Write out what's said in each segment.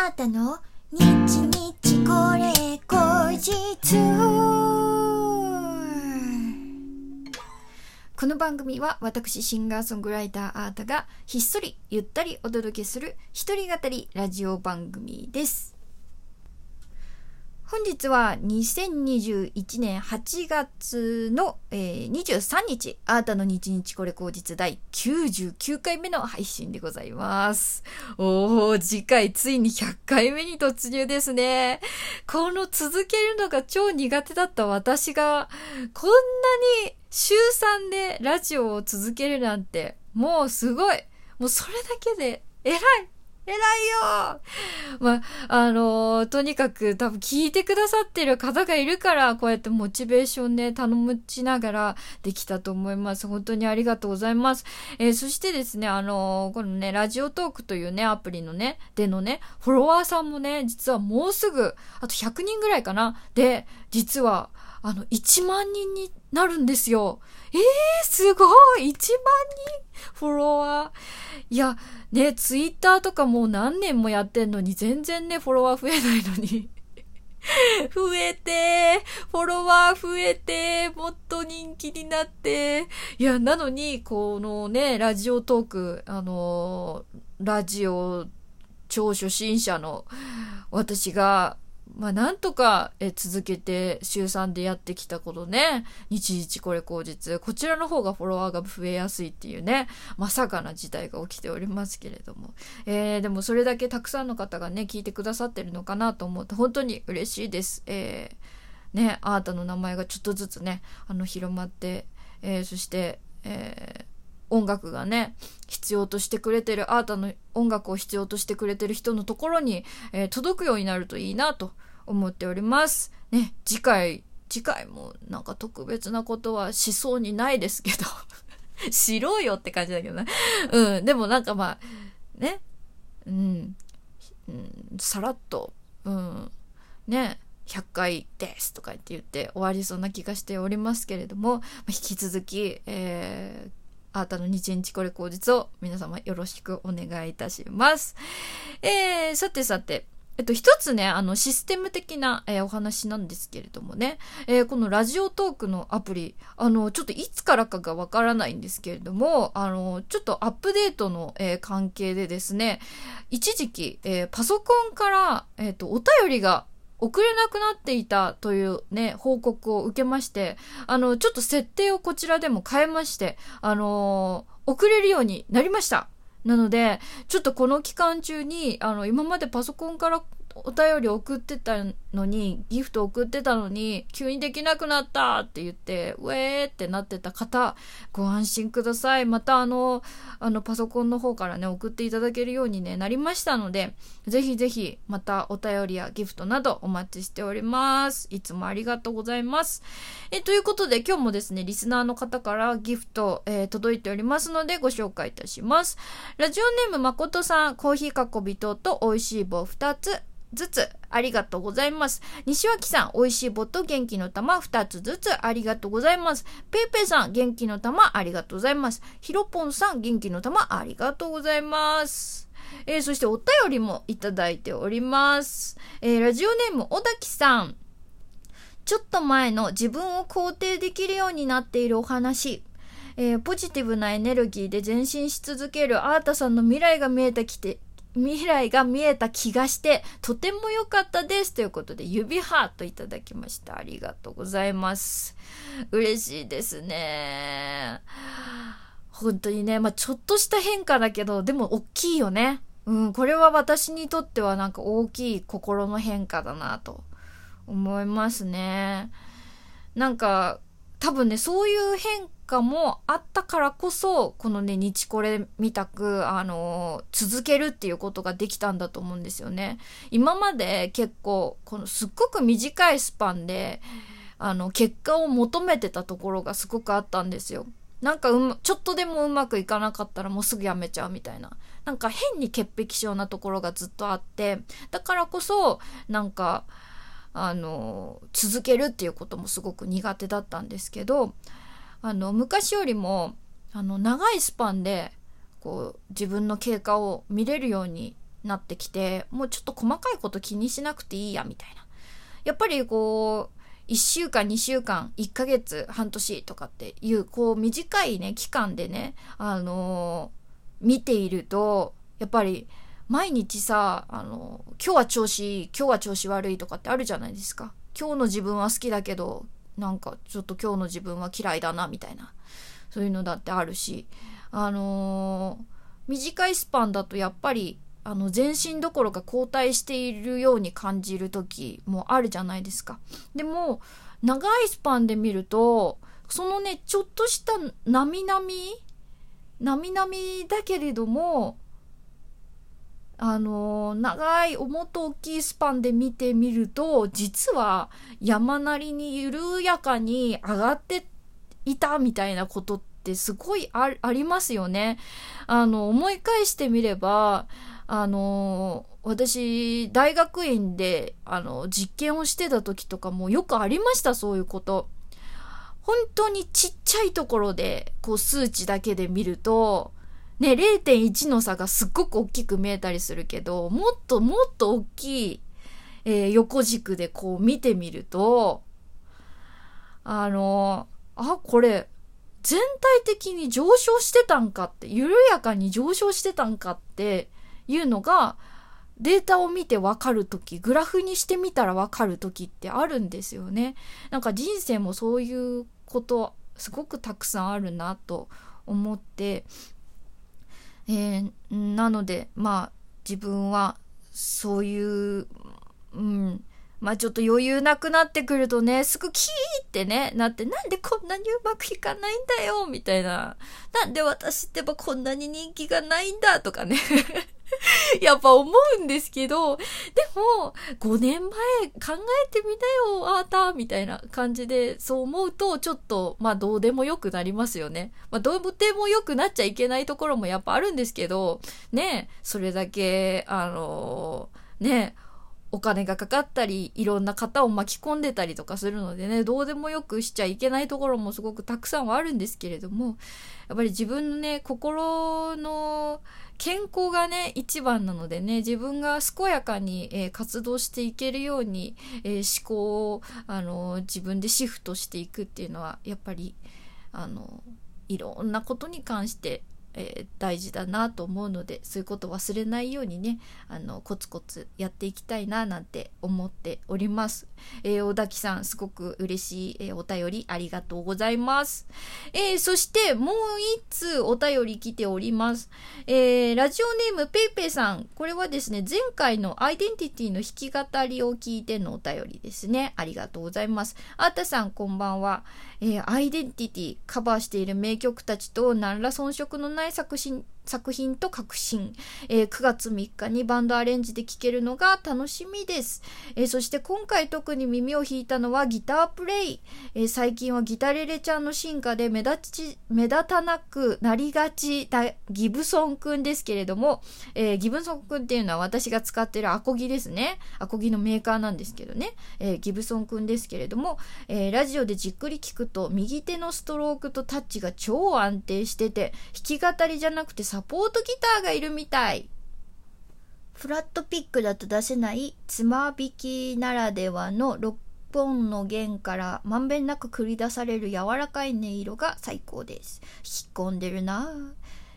あったの？日日これ後日この番組は私シンガーソングライターあータがひっそりゆったりお届けする一人語りラジオ番組です。本日は2021年8月の、えー、23日、あーたの日日これ口実第99回目の配信でございます。おー、次回ついに100回目に突入ですね。この続けるのが超苦手だった私が、こんなに週3でラジオを続けるなんて、もうすごい。もうそれだけで偉い偉いよまあ、のー、とにかく多分聞いてくださってる方がいるから、こうやってモチベーションね、頼むちながらできたと思います。本当にありがとうございます。えー、そしてですね、あのー、このね、ラジオトークというね、アプリのね、でのね、フォロワーさんもね、実はもうすぐ、あと100人ぐらいかな。で、実は、あの、1万人になるんですよ。えー、すごい !1 万人フォロワー。いや、ね、ツイッターとかもう何年もやってんのに全然ね、フォロワー増えないのに。増えて、フォロワー増えて、もっと人気になって。いや、なのに、このね、ラジオトーク、あのラジオ超初心者の私が、まあ、なんとかえ続けて週3でやってきたことね、日々これ口実、こちらの方がフォロワーが増えやすいっていうね、まさかな事態が起きておりますけれども。えー、でもそれだけたくさんの方がね、聞いてくださってるのかなと思うと本当に嬉しいです。えー、ね、あーたの名前がちょっとずつね、あの、広まって、えー、そして、えー、音楽がね、必要としてくれてる、アートの音楽を必要としてくれてる人のところに、えー、届くようになるといいなと思っております。ね、次回、次回もなんか特別なことはしそうにないですけど しろよって感じだけどね。うん、でもなんかまあ、ね、うん、うん、さらっと、うん、ね、100回ですとか言って言って終わりそうな気がしておりますけれども、引き続き、えー、あーたの日日これ口実を皆様よろしくお願いいたします。えー、さてさて、えっと、一つね、あの、システム的な、えー、お話なんですけれどもね、えー、このラジオトークのアプリ、あの、ちょっといつからかがわからないんですけれども、あの、ちょっとアップデートの、えー、関係でですね、一時期、えパソコンから、えっと、お便りが送れなくなっていたというね、報告を受けまして、あの、ちょっと設定をこちらでも変えまして、あの送れるようになりました。なので、ちょっとこの期間中に、あの、今までパソコンからお便り送ってたのに、ギフト送ってたのに、急にできなくなったって言って、ウェーってなってた方、ご安心ください。またあの、あの、パソコンの方からね、送っていただけるようにね、なりましたので、ぜひぜひ、またお便りやギフトなどお待ちしております。いつもありがとうございます。え、ということで、今日もですね、リスナーの方からギフト、えー、届いておりますので、ご紹介いたします。ラジオネームまことさん、コーヒーかっこびとと美味しい棒2つ、ずつありがとうございます。西脇さん、美味しい棒と元気の玉2つずつありがとうございます。ペイペイさん、元気の玉ありがとうございます。ひろぽんさん、元気の玉ありがとうございます。えー、そしてお便りもいただいております。えー、ラジオネーム、小滝さん。ちょっと前の自分を肯定できるようになっているお話。えー、ポジティブなエネルギーで前進し続けるアータさんの未来が見えてきて未来が見えた気がして、とても良かったです。ということで、指ハートいただきました。ありがとうございます。嬉しいですね。本当にね、まあ、ちょっとした変化だけど、でも大きいよね。うん、これは私にとってはなんか大きい心の変化だなと思いますね。なんか、多分ね、そういう変化もあったからこそ、このね、日これみたく、あのー、続けるっていうことができたんだと思うんですよね。今まで結構、このすっごく短いスパンで、あの、結果を求めてたところがすごくあったんですよ。なんかうま、ちょっとでもうまくいかなかったらもうすぐやめちゃうみたいな。なんか変に潔癖症なところがずっとあって、だからこそ、なんか、あの続けるっていうこともすごく苦手だったんですけどあの昔よりもあの長いスパンでこう自分の経過を見れるようになってきて、もうちょっと細かいこと気にしなくていいや、みたいな。やっぱりこう、1週間、2週間、1ヶ月、半年とかっていう、こう短いね、期間でね、あのー、見ていると、やっぱり毎日さ、あのー、今日は調子いい、今日は調子悪いとかってあるじゃないですか。今日の自分は好きだけど、なんかちょっと今日の自分は嫌いだな、みたいな。そういうのだってあるし、あのー、短いスパンだとやっぱりあの全身どころか後退しているように感じる時もあるじゃないですか。でも長いスパンで見るとそのねちょっとしたなみなみなみなみだけれどもあの長い重と大きいスパンで見てみると実は山なりに緩やかに上がっていたみたいなことってすごいありますよね。あの思い返してみればあの私大学院であの実験をしてた時とかもよくありましたそういうこと。本当にちっちゃいところでこう数値だけで見るとね0.1の差がすっごく大きく見えたりするけどもっともっと大きい、えー、横軸でこう見てみるとあのあこれ全体的に上昇してたんかって緩やかに上昇してたんかっていうのがデータを見てわかる時グラフにしてみたらわかる時ってあるんですよね。なんか人生もそういうことすごくたくさんあるなと思って、えー、なのでまあ自分はそういう、うん、まあちょっと余裕なくなってくるとね、すぐキーってね、なって、なんでこんなにうまくいかないんだよみたいな。なんで私ってばこんなに人気がないんだとかね やっぱ思うんですけど、でも、5年前考えてみたよ、あーた、みたいな感じで、そう思うと、ちょっと、まあどうでもよくなりますよね。まあどうでもよくなっちゃいけないところもやっぱあるんですけど、ね、それだけ、あのー、ね、お金がかかったり、いろんな方を巻き込んでたりとかするのでね、どうでもよくしちゃいけないところもすごくたくさんはあるんですけれども、やっぱり自分のね、心の健康がね、一番なのでね、自分が健やかに、えー、活動していけるように、えー、思考を、あの、自分でシフトしていくっていうのは、やっぱり、あの、いろんなことに関してえー、大事だなと思うのでそういうこと忘れないようにねあのコツコツやっていきたいななんて思っております、えー、小滝さんすごく嬉しい、えー、お便りありがとうございます、えー、そしてもう一通お便り来ております、え、ラジオネームペイペイさん。これはですね前回のアイデンティティの弾き語りを聞いてのお便りですね。ありがとうございます。あーたさんこんばんは、えアイデンティティカバーしている名曲たちと何ら遜色のない作品作品と革新、えー、9月3日にバンドアレンジで聴けるのが楽しみです、えー、そして今回特に耳を引いたのはギタープレイ、えー、最近はギタレレちゃんの進化で目立ち目立たなくなりがちだギブソンくんですけれども、えギブソンくんっていうのは私が使ってるアコギですね。アコギのメーカーなんですけどね、えギブソンくんですけれども、えラジオでじっくり聞くと右手のストロークとタッチが超安定してて弾き語りじゃなくてササポートギターがいるみたい。フラットピックだと出せないつま弾きならではの6本の弦からまんべんなく繰り出される柔らかい音色が最高です。引っ込んでるな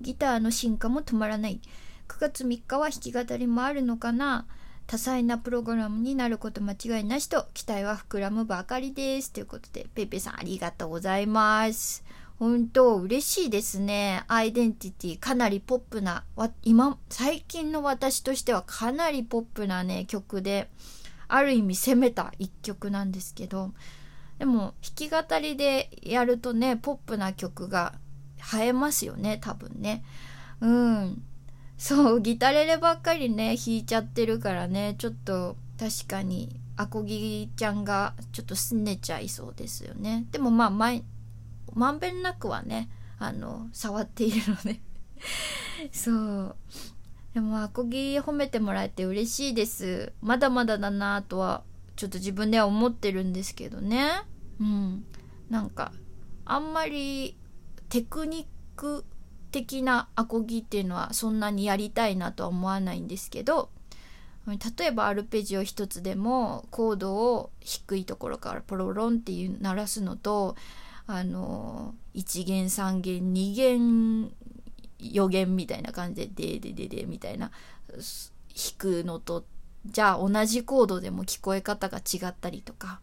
ギターの進化も止まらない。9月3日は弾き語りもあるのかな多彩なプログラムになること間違いなしと期待は膨らむばかりです。ということで、ペペさんありがとうございます。本当嬉しいですね。アイデンティティ、かなりポップな、今、最近の私としてはかなりポップなね、曲で、ある意味攻めた一曲なんですけど、でも弾き語りでやるとね、ポップな曲が映えますよね、多分ね。うん。そう、ギタレレばっかりね、弾いちゃってるからね、ちょっと確かにアコギちゃんがちょっとすねちゃいそうですよね。でもまあ前、まんべんなくはねあの触っているので。そう。でもアコギ褒めてもらえて嬉しいです。まだまだだなとはちょっと自分では思ってるんですけどね。うん。なんかあんまりテクニック的なアコギっていうのはそんなにやりたいなとは思わないんですけど例えばアルペジオ一つでもコードを低いところからポロロンっていう鳴らすのとあの1弦3弦2弦4弦みたいな感じで「でででで」みたいな弾くのとじゃあ同じコードでも聞こえ方が違ったりとか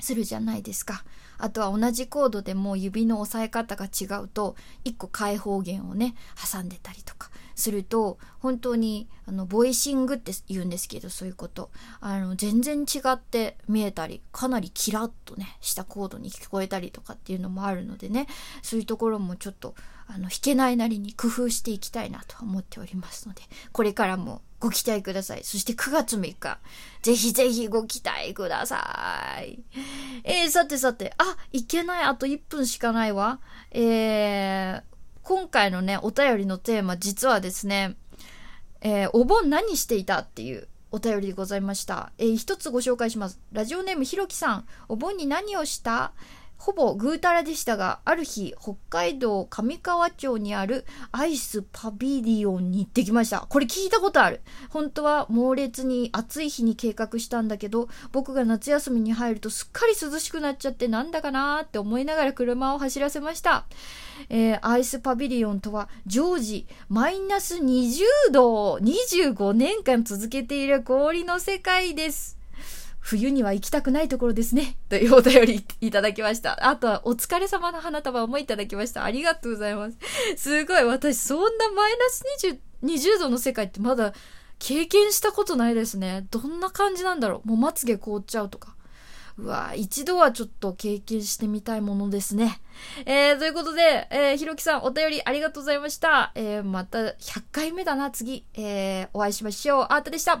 するじゃないですか。あとは同じコードでも指の押さえ方が違うと1個開放弦をね挟んでたりとかすると本当にあのボイシングって言うんですけどそういうことあの全然違って見えたりかなりキラッとねしたコードに聞こえたりとかっていうのもあるのでねそういうところもちょっとあの弾けないなりに工夫していきたいなと思っておりますのでこれからもご期待ください。そして9月6日、ぜひぜひご期待ください。えー、さてさて、あ、いけない。あと1分しかないわ。えー、今回のね、お便りのテーマ、実はですね、えー、お盆何していたっていうお便りでございました。えー、一つご紹介します。ラジオネームひろきさん、お盆に何をした？ほぼぐうたらでしたが、ある日、北海道上川町にあるアイスパビリオンに行ってきました。これ聞いたことある。本当は猛烈に暑い日に計画したんだけど、僕が夏休みに入るとすっかり涼しくなっちゃってなんだかなーって思いながら車を走らせました。えー、アイスパビリオンとは常時マイナス20度を25年間続けている氷の世界です。冬には行きたくないところですね。というお便りいただきました。あとは、お疲れ様の花束もいただきました。ありがとうございます。すごい。私、そんなマイナス 20, 20度の世界ってまだ経験したことないですね。どんな感じなんだろう。もうまつげ凍っちゃうとか。うわ一度はちょっと経験してみたいものですね。えー、ということで、えー、ひろきさんお便りありがとうございました。えー、また100回目だな、次。えー、お会いしましょう。あーたでした。